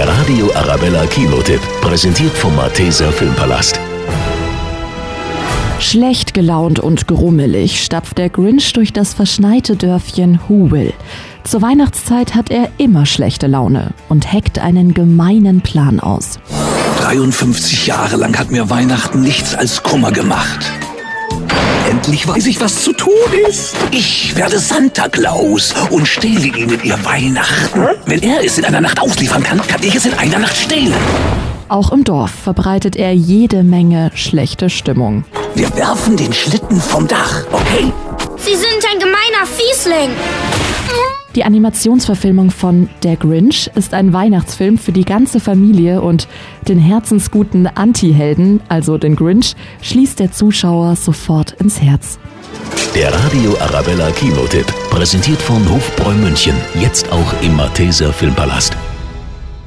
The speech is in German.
Der Radio Arabella Kinotipp, präsentiert vom Malteser Filmpalast. Schlecht gelaunt und grummelig stapft der Grinch durch das verschneite Dörfchen Whoville. Zur Weihnachtszeit hat er immer schlechte Laune und heckt einen gemeinen Plan aus. 53 Jahre lang hat mir Weihnachten nichts als Kummer gemacht. Endlich weiß ich, was zu tun ist. Ich werde Santa Claus und stehle Ihnen Ihr Weihnachten. Wenn er es in einer Nacht ausliefern kann, kann ich es in einer Nacht stehlen. Auch im Dorf verbreitet er jede Menge schlechte Stimmung. Wir werfen den Schlitten vom Dach, okay? Sie sind ein gemeiner Fiesling. Die Animationsverfilmung von Der Grinch ist ein Weihnachtsfilm für die ganze Familie und den herzensguten Anti-Helden, also den Grinch, schließt der Zuschauer sofort ins Herz. Der Radio Arabella Kinotipp, präsentiert von Hofbräu München, jetzt auch im Malteser Filmpalast.